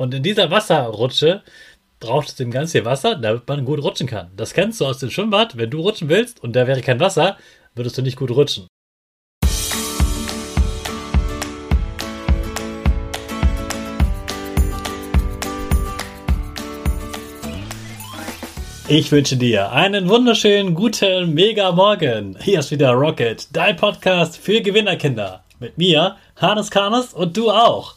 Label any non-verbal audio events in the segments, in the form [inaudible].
Und in dieser Wasserrutsche braucht es dem ganz viel Wasser, damit man gut rutschen kann. Das kennst du aus dem Schwimmbad. Wenn du rutschen willst und da wäre kein Wasser, würdest du nicht gut rutschen. Ich wünsche dir einen wunderschönen guten Mega Morgen. Hier ist wieder Rocket, dein Podcast für Gewinnerkinder. Mit mir, Hannes Karnes und du auch.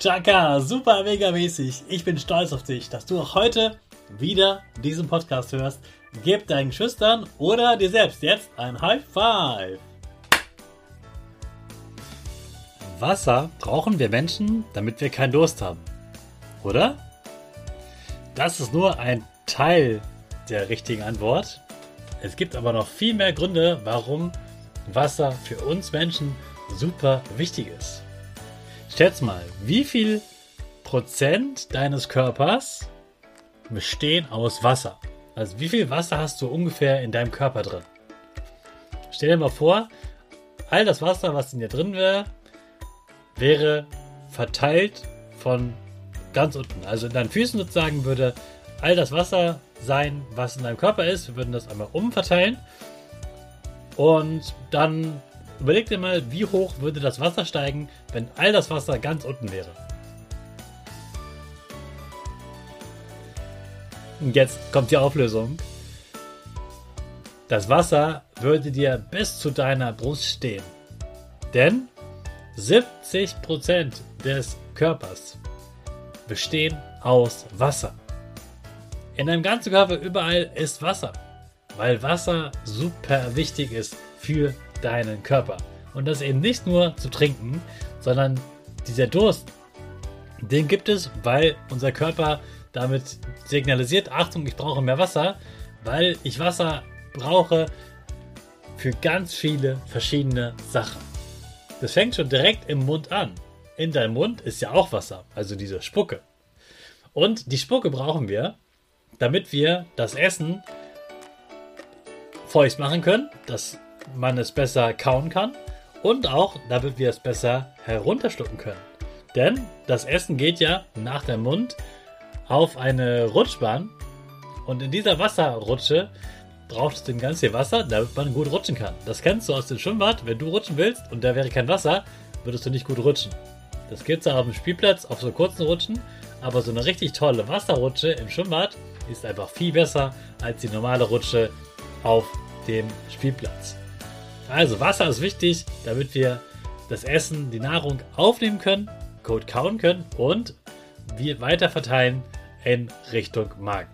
Chaka, super mega mäßig. Ich bin stolz auf dich, dass du auch heute wieder diesen Podcast hörst. Gib deinen Schüchtern oder dir selbst jetzt ein High Five. Wasser brauchen wir Menschen, damit wir keinen Durst haben. Oder? Das ist nur ein Teil der richtigen Antwort. Es gibt aber noch viel mehr Gründe, warum Wasser für uns Menschen super wichtig ist. Schätz mal, wie viel Prozent deines Körpers bestehen aus Wasser? Also wie viel Wasser hast du ungefähr in deinem Körper drin? Stell dir mal vor, all das Wasser, was in dir drin wäre, wäre verteilt von ganz unten. Also in deinen Füßen sozusagen würde all das Wasser sein, was in deinem Körper ist. Wir würden das einmal umverteilen. Und dann Überleg dir mal, wie hoch würde das Wasser steigen, wenn all das Wasser ganz unten wäre. Und jetzt kommt die Auflösung. Das Wasser würde dir bis zu deiner Brust stehen. Denn 70% des Körpers bestehen aus Wasser. In deinem ganzen Körper überall ist Wasser, weil Wasser super wichtig ist für deinen Körper. Und das eben nicht nur zu trinken, sondern dieser Durst, den gibt es, weil unser Körper damit signalisiert, Achtung, ich brauche mehr Wasser, weil ich Wasser brauche für ganz viele verschiedene Sachen. Das fängt schon direkt im Mund an. In deinem Mund ist ja auch Wasser, also diese Spucke. Und die Spucke brauchen wir, damit wir das Essen feucht machen können, das man es besser kauen kann und auch damit wir es besser herunterschlucken können. Denn das Essen geht ja nach dem Mund auf eine Rutschbahn und in dieser Wasserrutsche braucht es den ganz viel Wasser, damit man gut rutschen kann. Das kennst du aus dem Schwimmbad. Wenn du rutschen willst und da wäre kein Wasser, würdest du nicht gut rutschen. Das geht zwar auf dem Spielplatz auf so kurzen Rutschen, aber so eine richtig tolle Wasserrutsche im Schwimmbad ist einfach viel besser als die normale Rutsche auf dem Spielplatz. Also Wasser ist wichtig, damit wir das Essen, die Nahrung aufnehmen können, gut kauen können und wir weiter verteilen in Richtung Magen.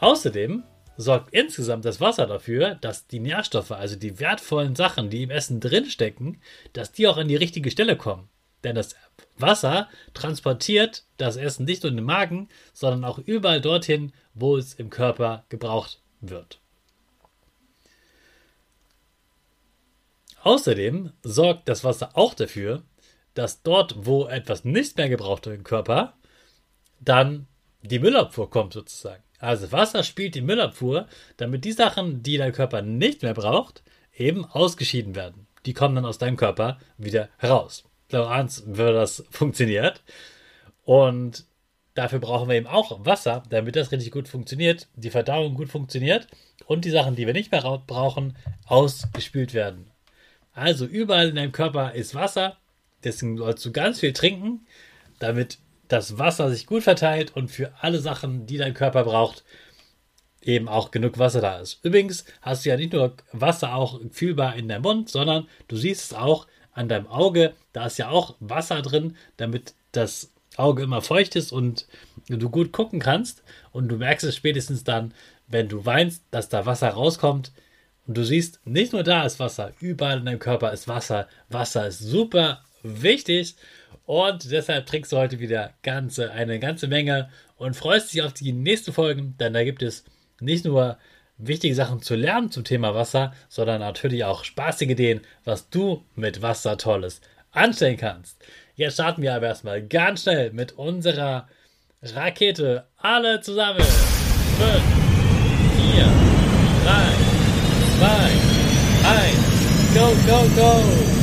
Außerdem sorgt insgesamt das Wasser dafür, dass die Nährstoffe, also die wertvollen Sachen, die im Essen drinstecken, dass die auch an die richtige Stelle kommen. Denn das Wasser transportiert das Essen nicht nur in den Magen, sondern auch überall dorthin, wo es im Körper gebraucht wird. Außerdem sorgt das Wasser auch dafür, dass dort, wo etwas nicht mehr gebraucht wird im Körper, dann die Müllabfuhr kommt sozusagen. Also Wasser spielt die Müllabfuhr, damit die Sachen, die dein Körper nicht mehr braucht, eben ausgeschieden werden. Die kommen dann aus deinem Körper wieder heraus. So eins würde das [laughs] funktioniert. Und dafür brauchen wir eben auch Wasser, damit das richtig gut funktioniert, die Verdauung gut funktioniert und die Sachen, die wir nicht mehr brauchen, ausgespült werden. Also überall in deinem Körper ist Wasser, deswegen sollst du ganz viel trinken, damit das Wasser sich gut verteilt und für alle Sachen, die dein Körper braucht, eben auch genug Wasser da ist. Übrigens hast du ja nicht nur Wasser auch fühlbar in deinem Mund, sondern du siehst es auch an deinem Auge. Da ist ja auch Wasser drin, damit das Auge immer feucht ist und du gut gucken kannst. Und du merkst es spätestens dann, wenn du weinst, dass da Wasser rauskommt. Und du siehst, nicht nur da ist Wasser, überall in deinem Körper ist Wasser. Wasser ist super wichtig. Und deshalb trinkst du heute wieder ganze, eine ganze Menge und freust dich auf die nächsten Folgen, denn da gibt es nicht nur wichtige Sachen zu lernen zum Thema Wasser, sondern natürlich auch spaßige Ideen, was du mit Wasser Tolles anstellen kannst. Jetzt starten wir aber erstmal ganz schnell mit unserer Rakete. Alle zusammen. 5, go, go, go!